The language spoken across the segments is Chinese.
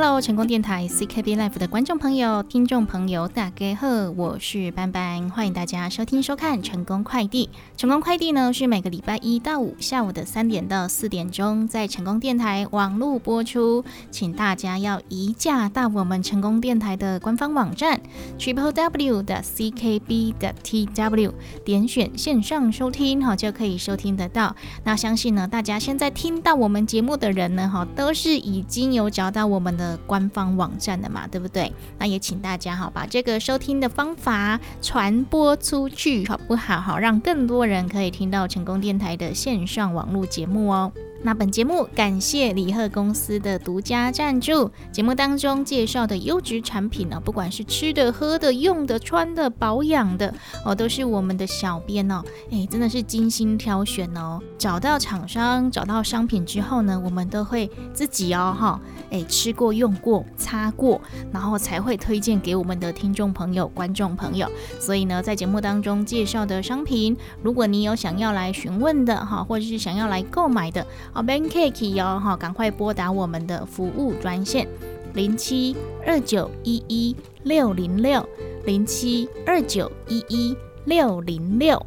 Hello，成功电台 CKB Life 的观众朋友、听众朋友，大家好，我是班班，欢迎大家收听收看成功快递。成功快递呢是每个礼拜一到五下午的三点到四点钟，在成功电台网络播出，请大家要移驾到我们成功电台的官方网站 triple w 的 CKB 的 TW，点选线上收听，哈就可以收听得到。那相信呢，大家现在听到我们节目的人呢，哈都是已经有找到我们。的官方网站的嘛，对不对？那也请大家哈，把这个收听的方法传播出去，好不好？好，让更多人可以听到成功电台的线上网络节目哦。那本节目感谢李贺公司的独家赞助。节目当中介绍的优质产品呢，不管是吃的、喝的、用的、穿的、保养的哦，都是我们的小编哦，哎，真的是精心挑选哦。找到厂商、找到商品之后呢，我们都会自己哦，哈，哎，吃过、用过、擦过，然后才会推荐给我们的听众朋友、观众朋友。所以呢，在节目当中介绍的商品，如果你有想要来询问的哈，或者是想要来购买的。好，Bankcake 哟，哈，赶快拨打我们的服务专线零七二九一一六零六零七二九一一六零六。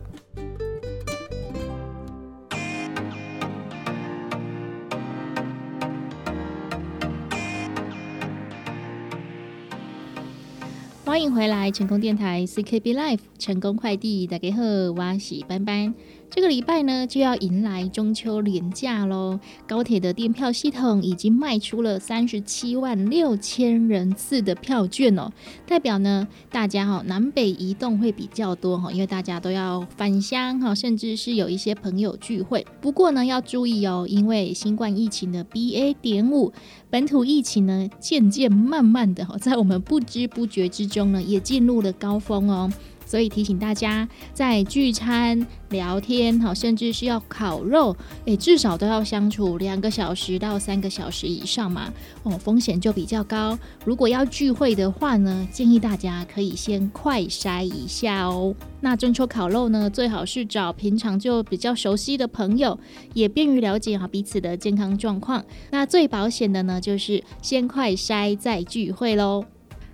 欢迎回来，成功电台 CKB Life 成功快递大家好，我是班班。这个礼拜呢，就要迎来中秋连假喽。高铁的电票系统已经卖出了三十七万六千人次的票券哦，代表呢，大家哈南北移动会比较多哈，因为大家都要返乡哈，甚至是有一些朋友聚会。不过呢，要注意哦，因为新冠疫情的 BA. 点五本土疫情呢，渐渐慢慢的哈，在我们不知不觉之中呢，也进入了高峰哦。所以提醒大家，在聚餐、聊天，好，甚至是要烤肉，诶，至少都要相处两个小时到三个小时以上嘛，哦，风险就比较高。如果要聚会的话呢，建议大家可以先快筛一下哦。那中秋烤肉呢，最好是找平常就比较熟悉的朋友，也便于了解哈彼此的健康状况。那最保险的呢，就是先快筛再聚会喽。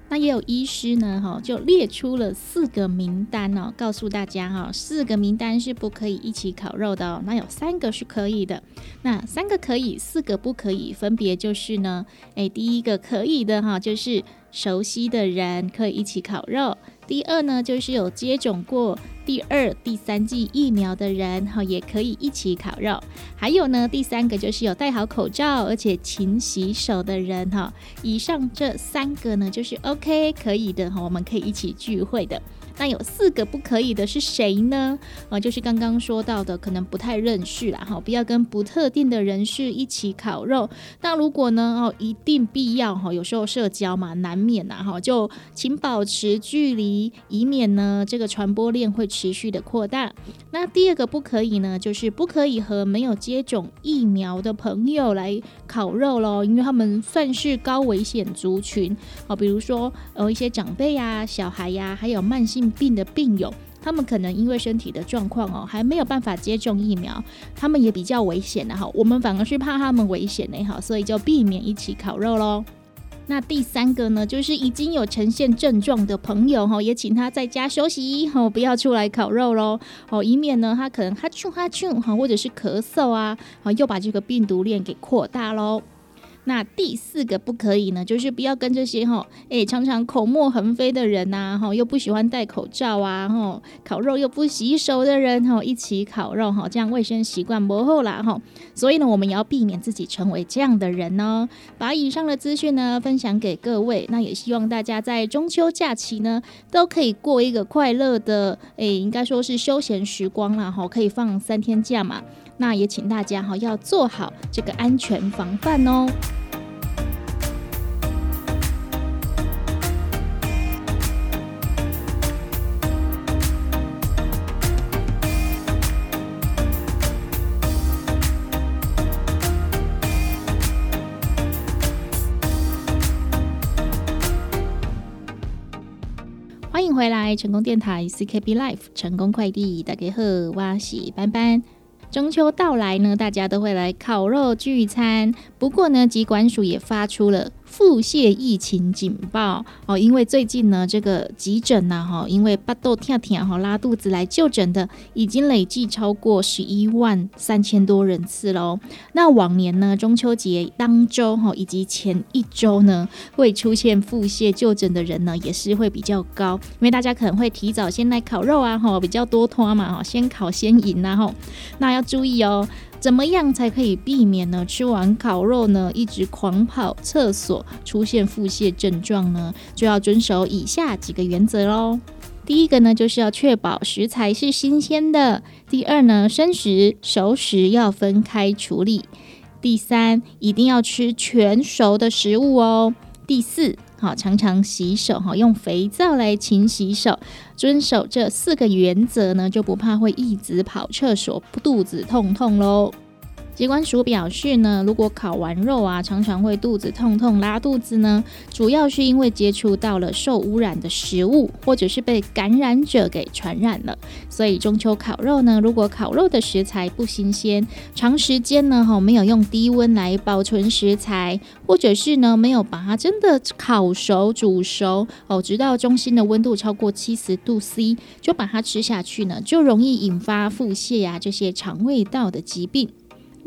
那也有医师呢，哈，就列出了四个名单哦，告诉大家哈，四个名单是不可以一起烤肉的哦。那有三个是可以的，那三个可以，四个不可以，分别就是呢，诶，第一个可以的哈，就是熟悉的人可以一起烤肉。第二呢，就是有接种过第二、第三剂疫苗的人，哈，也可以一起烤肉。还有呢，第三个就是有戴好口罩而且勤洗手的人，哈。以上这三个呢，就是 OK 可以的，哈，我们可以一起聚会的。那有四个不可以的是谁呢？啊，就是刚刚说到的，可能不太认识啦，哈，不要跟不特定的人士一起烤肉。那如果呢，哦，一定必要哈，有时候社交嘛，难免呐，哈，就请保持距离，以免呢这个传播链会持续的扩大。那第二个不可以呢，就是不可以和没有接种疫苗的朋友来烤肉喽，因为他们算是高危险族群，哦，比如说呃一些长辈呀、小孩呀，还有慢性。病的病友，他们可能因为身体的状况哦，还没有办法接种疫苗，他们也比较危险的哈。我们反而是怕他们危险的哈，所以就避免一起烤肉喽。那第三个呢，就是已经有呈现症状的朋友哈，也请他在家休息哦，不要出来烤肉喽哦，以免呢他可能哈啾哈啾哈，或者是咳嗽啊，啊又把这个病毒链给扩大喽。那第四个不可以呢，就是不要跟这些哈，哎，常常口沫横飞的人呐，哈，又不喜欢戴口罩啊，哈，烤肉又不洗手的人哈，一起烤肉哈，这样卫生习惯不好啦哈，所以呢，我们也要避免自己成为这样的人哦。把以上的资讯呢分享给各位，那也希望大家在中秋假期呢都可以过一个快乐的，哎，应该说是休闲时光啦，哈，可以放三天假嘛。那也请大家哈要做好这个安全防范哦。来，成功电台 CKB Life 成功快递大家好，我是班班。中秋到来呢，大家都会来烤肉聚餐。不过呢，疾管署也发出了腹泻疫情警报哦，因为最近呢，这个急诊呐，哈，因为巴豆跳跳哈拉肚子来就诊的，已经累计超过十一万三千多人次喽。那往年呢，中秋节当周哈以及前一周呢，会出现腹泻就诊的人呢，也是会比较高，因为大家可能会提早先来烤肉啊，哈，比较多拖嘛，哈，先烤先饮呐，哈，那要注意哦。怎么样才可以避免呢？吃完烤肉呢，一直狂跑厕所，出现腹泻症状呢？就要遵守以下几个原则喽。第一个呢，就是要确保食材是新鲜的；第二呢，生食、熟食要分开处理；第三，一定要吃全熟的食物哦；第四。好，常常洗手哈，用肥皂来勤洗手，遵守这四个原则呢，就不怕会一直跑厕所，肚子痛痛喽。疾管署表示呢，如果烤完肉啊，常常会肚子痛痛、拉肚子呢，主要是因为接触到了受污染的食物，或者是被感染者给传染了。所以中秋烤肉呢，如果烤肉的食材不新鲜，长时间呢哈没有用低温来保存食材，或者是呢没有把它真的烤熟、煮熟哦，直到中心的温度超过七十度 C，就把它吃下去呢，就容易引发腹泻呀这些肠胃道的疾病。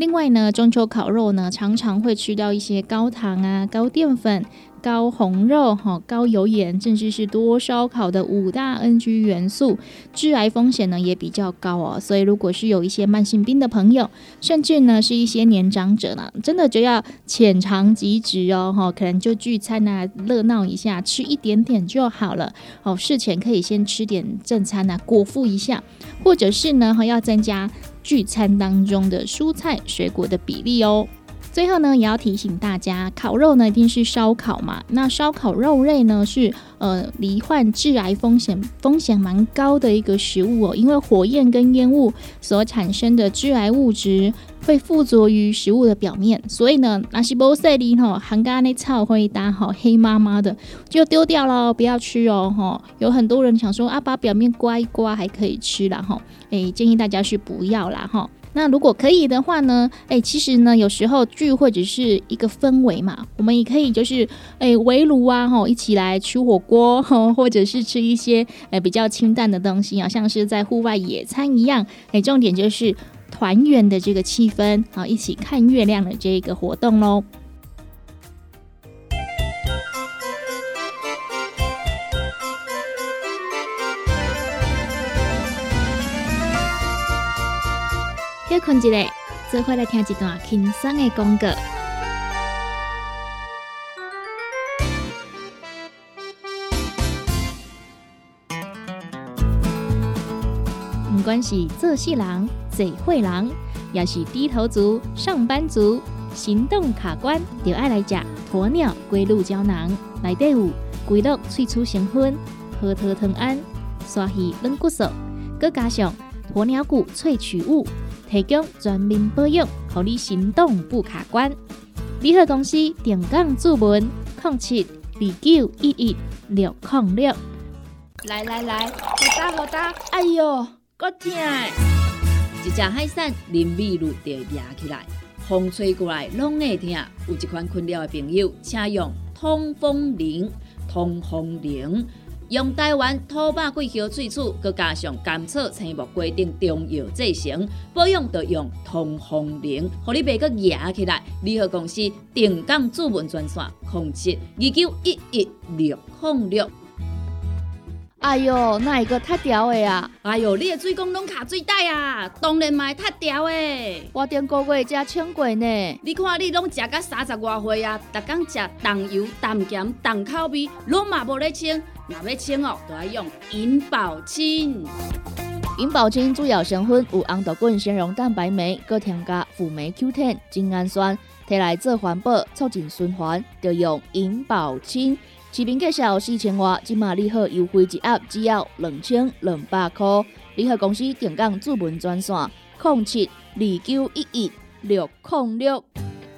另外呢，中秋烤肉呢，常常会吃到一些高糖啊、高淀粉。高红肉、哈高油盐，甚至是多烧烤的五大 NG 元素，致癌风险呢也比较高哦。所以，如果是有一些慢性病的朋友，甚至呢是一些年长者呢，真的就要浅尝即止哦。哈，可能就聚餐啊，热闹一下，吃一点点就好了。哦，事前可以先吃点正餐啊，果腹一下，或者是呢，哈要增加聚餐当中的蔬菜水果的比例哦。最后呢，也要提醒大家，烤肉呢一定是烧烤嘛。那烧烤肉类呢是呃罹患致癌风险风险蛮高的一个食物哦，因为火焰跟烟雾所产生的致癌物质会附着于食物的表面，所以呢，那些波塞里吼含咖那草会打好黑麻麻的，就丢掉了，不要吃哦吼。有很多人想说啊，把表面刮一刮还可以吃了哈，诶，建议大家是不要啦吼。那如果可以的话呢？哎，其实呢，有时候聚会只是一个氛围嘛，我们也可以就是哎围炉啊，吼，一起来吃火锅，或者是吃一些哎比较清淡的东西啊，像是在户外野餐一样。哎，重点就是团圆的这个气氛啊，一起看月亮的这个活动喽。困一下，做回来听一段轻松的广告。不管是做事人、嘴会人，也是低头族、上班族，行动卡关，就爱来吃鸵鸟龟鹿胶囊。内底有龟鹿萃取成分，核桃藤胺、刷鱼软骨素，佮加上鸵鸟骨萃取物。提供全面保养，让你行动不卡关。联合公司定岗注文：零七二九一一六零六。来来来，好打好打！哎呦，够痛！一只海扇淋雨露就压起来，风吹过来拢会痛。有一款困扰的朋友，请用通风铃，通风铃。用台湾土白桂花萃取，佮加上甘草、青木、规定中药制成，保养要用通风灵，互你袂佮野起来。联合公司定岗主文专线：控制二九一一六零六。哎哟，那一个太屌的啊！哎哟，你的水工拢卡水袋啊！当然嘛，太屌的。我顶个月才称过呢。你看你拢食到三十外岁啊，逐工食重油、重咸、重口味，拢嘛无咧称。若要清哦，都要用银保清。银保清主要成分有红豆根、纤溶蛋白酶，搁添加辅酶 Q10、精氨酸，摕来做环保、促进循环，就用银保清。市面介绍四千瓦，今马利好优惠一盒只要两千两百块。联合公司定岗主文专线：零七二九一一六零六。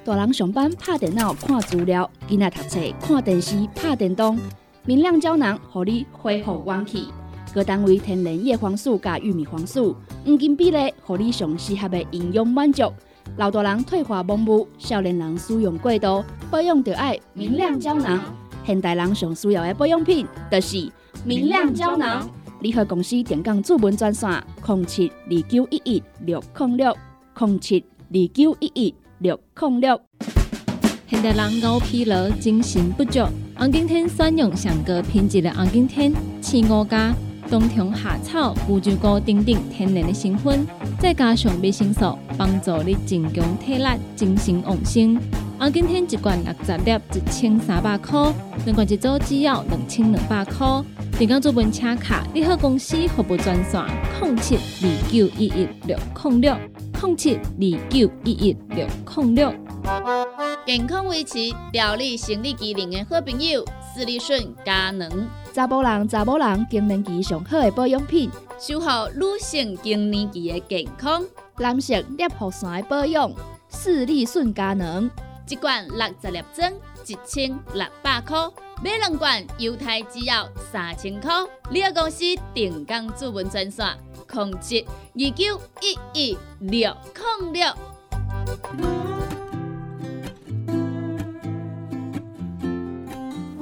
大人上班拍电脑看资料，囡仔读册看电视拍电动。明亮胶囊，互你恢复元气。各单位天然叶黄素加玉米黄素，黄金比例，互你上适合的营养满足。老大人退化盲目，少年人使用过度，保养就爱明亮胶囊。现代人上需要的保养品，就是明亮胶囊。联合公司电讲主文专线：零七二九一一六零六零七二九一一六零六。现代人熬疲劳，精神不足。红景天选用上个品质的红景天，青五加冬虫夏草、乌鸡菇等等天然的成分，再加上维生素，帮助你增强体力、精神旺盛。红景天一罐六十粒，一千三百块；两罐一组只要两千两百块。订购做本车卡，你好公司服务专线：零七二九一一六零六零七二九一一六零六。健康维持、调理生理机能的好朋友——斯利顺佳能，查甫人、查某人更年期上好的保养品，守护女性更年期的健康。男性尿线的保养，斯利顺佳能，一罐六十粒装，一千六百块；买两罐，犹太只要三千块。你个公司定岗主文专线：控制二九一一六零六。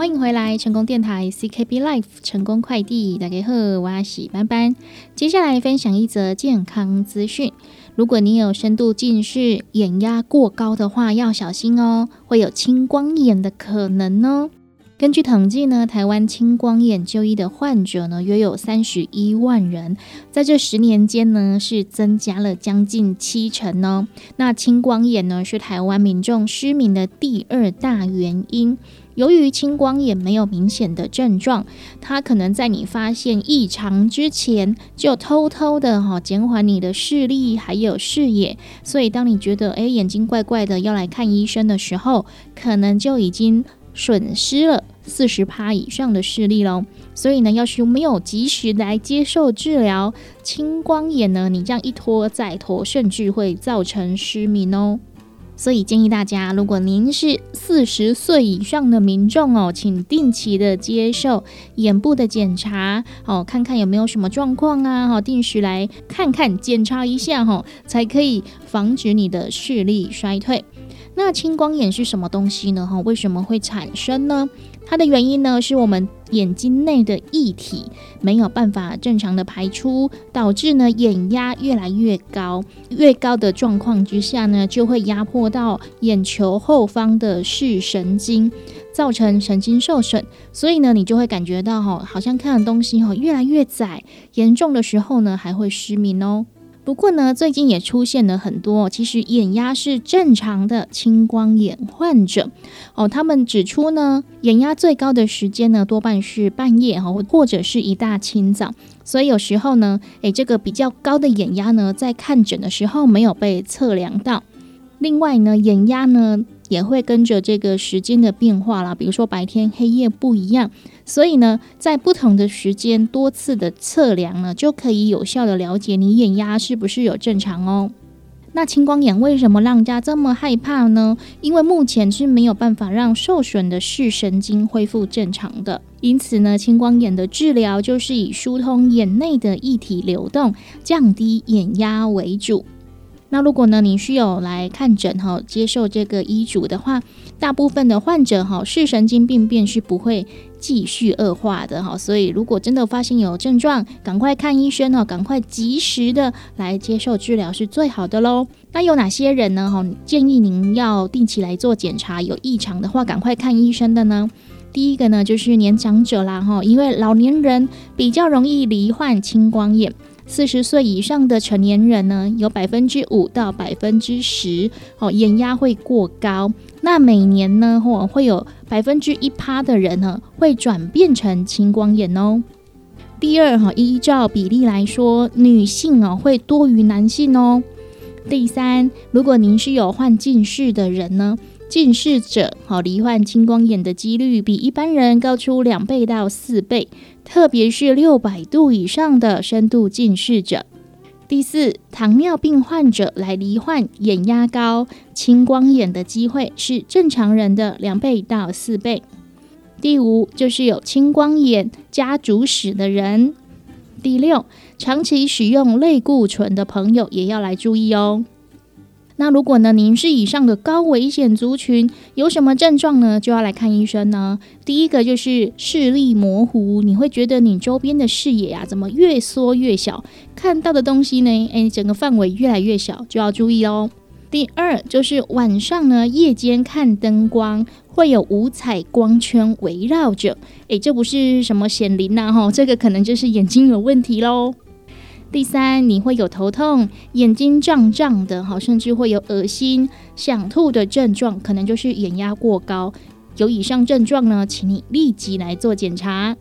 欢迎回来，成功电台 CKB Life 成功快递，大家好，我是班班。接下来分享一则健康资讯：如果你有深度近视、眼压过高的话，要小心哦，会有青光眼的可能哦。根据统计呢，台湾青光眼就医的患者呢，约有三十一万人，在这十年间呢，是增加了将近七成哦。那青光眼呢，是台湾民众失明的第二大原因。由于青光眼没有明显的症状，它可能在你发现异常之前，就偷偷的哈减缓你的视力还有视野。所以当你觉得诶眼睛怪怪的要来看医生的时候，可能就已经损失了四十趴以上的视力喽。所以呢，要是没有及时来接受治疗，青光眼呢，你这样一拖再拖，甚至会造成失明哦。所以建议大家，如果您是四十岁以上的民众哦，请定期的接受眼部的检查哦，看看有没有什么状况啊，哈，定时来看看检查一下哈，才可以防止你的视力衰退。那青光眼是什么东西呢？哈，为什么会产生呢？它的原因呢，是我们眼睛内的液体没有办法正常的排出，导致呢眼压越来越高，越高的状况之下呢，就会压迫到眼球后方的视神经，造成神经受损，所以呢，你就会感觉到哈，好像看的东西哈越来越窄，严重的时候呢，还会失明哦。不过呢，最近也出现了很多其实眼压是正常的青光眼患者哦。他们指出呢，眼压最高的时间呢，多半是半夜哈，或者是一大清早。所以有时候呢，诶，这个比较高的眼压呢，在看诊的时候没有被测量到。另外呢，眼压呢。也会跟着这个时间的变化啦，比如说白天黑夜不一样，所以呢，在不同的时间多次的测量呢，就可以有效的了解你眼压是不是有正常哦。那青光眼为什么让家这么害怕呢？因为目前是没有办法让受损的视神经恢复正常的，因此呢，青光眼的治疗就是以疏通眼内的液体流动，降低眼压为主。那如果呢，你需要来看诊哈，接受这个医嘱的话，大部分的患者哈，视神经病变是不会继续恶化的哈。所以如果真的发现有症状，赶快看医生哦，赶快及时的来接受治疗是最好的喽。那有哪些人呢？哈，建议您要定期来做检查，有异常的话赶快看医生的呢。第一个呢，就是年长者啦哈，因为老年人比较容易罹患青光眼。四十岁以上的成年人呢，有百分之五到百分之十哦，眼压会过高。那每年呢，或会有百分之一趴的人呢，会转变成青光眼哦。第二哈，依照比例来说，女性哦会多于男性哦。第三，如果您是有患近视的人呢？近视者，好罹患青光眼的几率比一般人高出两倍到四倍，特别是六百度以上的深度近视者。第四，糖尿病患者来罹患眼压高、青光眼的机会是正常人的两倍到四倍。第五，就是有青光眼家族史的人。第六，长期使用类固醇的朋友也要来注意哦。那如果呢，您是以上的高危险族群，有什么症状呢？就要来看医生呢。第一个就是视力模糊，你会觉得你周边的视野啊，怎么越缩越小，看到的东西呢，诶，整个范围越来越小，就要注意哦。第二就是晚上呢，夜间看灯光会有五彩光圈围绕着，诶，这不是什么显灵呐，哈，这个可能就是眼睛有问题喽。第三，你会有头痛、眼睛胀胀的，哈，甚至会有恶心、想吐的症状，可能就是眼压过高。有以上症状呢，请你立即来做检查。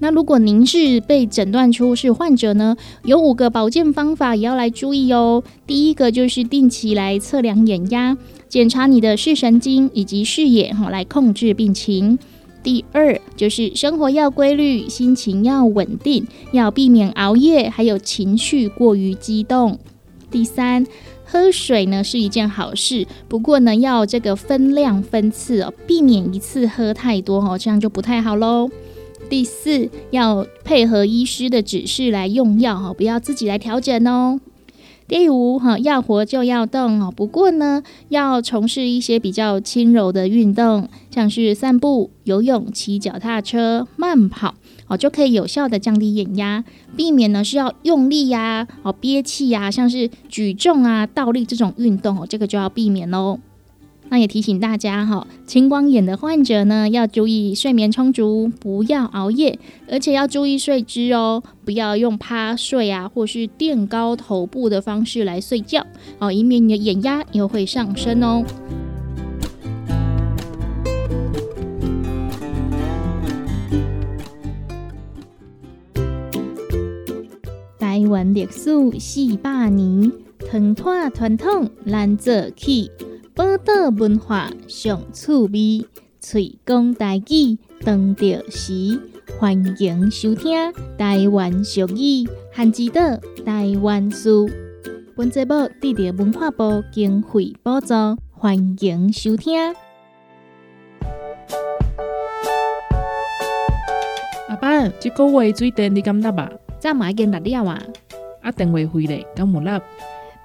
那如果您是被诊断出是患者呢，有五个保健方法也要来注意哦。第一个就是定期来测量眼压，检查你的视神经以及视野，哈，来控制病情。第二就是生活要规律，心情要稳定，要避免熬夜，还有情绪过于激动。第三，喝水呢是一件好事，不过呢要这个分量分次哦，避免一次喝太多哦，这样就不太好喽。第四，要配合医师的指示来用药哈，不要自己来调整哦。第五，哈，要活就要动哦，不过呢，要从事一些比较轻柔的运动，像是散步、游泳、骑脚踏车、慢跑哦，就可以有效的降低眼压，避免呢是要用力呀、哦憋气呀，像是举重啊、倒立这种运动哦，这个就要避免喽。那也提醒大家哈，青光眼的患者呢，要注意睡眠充足，不要熬夜，而且要注意睡姿哦，不要用趴睡啊，或是垫高头部的方式来睡觉哦，以免你的眼压又会上升哦。台湾历史四百年，团团传统难做起。宝岛文化上趣味，嘴讲台语当着时，欢迎收听台湾俗语汉之岛台湾书。本节目得到文化部经费补助，欢迎收听。阿爸，这个月水电你敢纳吧？早买经六了啊！啊，电话费咧，敢无纳？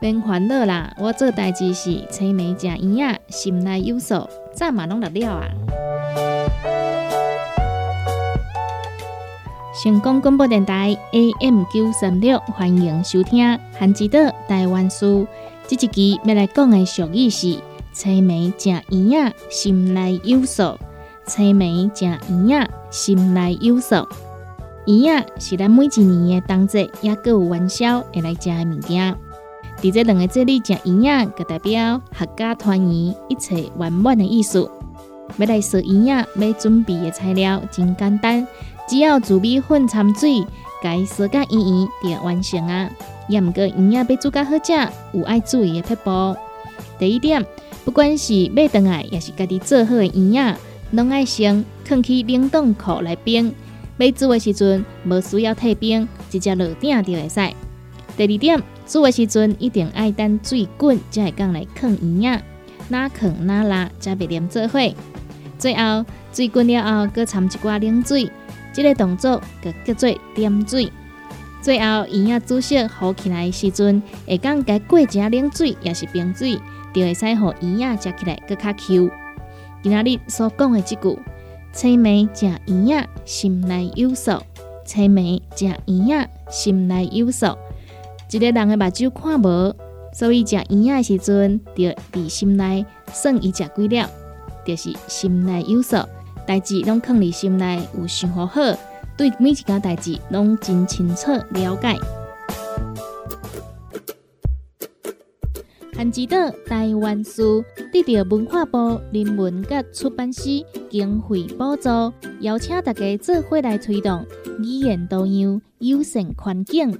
别烦恼啦，我做代志是青梅食圆啊，心内有数，早嘛拢得了啊。成功广播电台 AM 九三六，欢迎收听韩之岛台湾书。这一期要来讲的俗语是：青梅食圆啊，心内有数。青梅食圆啊，心内有数。圆啊，是咱每一年的冬节，也各有元宵会来食的物件。伫这两个节日食圆仔，就代表合家团圆、一切圆满的意思。要来做圆仔，要准备的材料真简单，只要糯米粉掺水，该烧甲圆圆就完成啊。也毋过圆仔要煮甲好食，有爱注意的撇步。第一点，不管是买回来，也是家己做好的圆仔，拢爱先放去冷冻库来冰。要煮的时阵，无需要退冰，直接落鼎就会使。第二点。煮的时阵一定爱等水滚，才会讲来放圆仔，哪放哪拉，才袂黏做伙。最后水滚了后，搁掺一寡冷水，这个动作就叫做点水。最后圆仔煮熟好起来的时阵，会讲该过一下冷水，也是冰水，就会使互圆仔食起来搁较 Q。今仔日所讲的即句：青梅食圆仔，心内有数；青梅食圆仔，心内有数。一个人的目睭看无，所以食圆仔的时阵，就伫心内算伊食几了，就是心内有数。代志拢放伫心内，有想好好，对每一件代志拢真清楚了解。汉之岛台湾书得到文化部人文甲出版社经费补助，邀请大家做伙来推动语言多样、友善环境。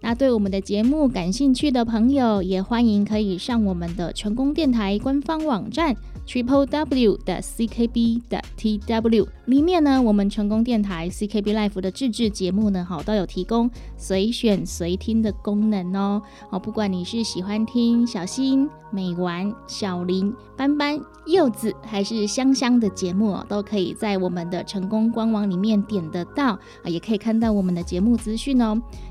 那对我们的节目感兴趣的朋友，也欢迎可以上我们的成功电台官方网站。triple w 的 ckb 的 tw 里面呢，我们成功电台 CKB Life 的自制节目呢，好都有提供随选随听的功能哦。哦，不管你是喜欢听小新、美丸、小林、斑斑、柚子，还是香香的节目，都可以在我们的成功官网里面点得到啊，也可以看到我们的节目资讯哦。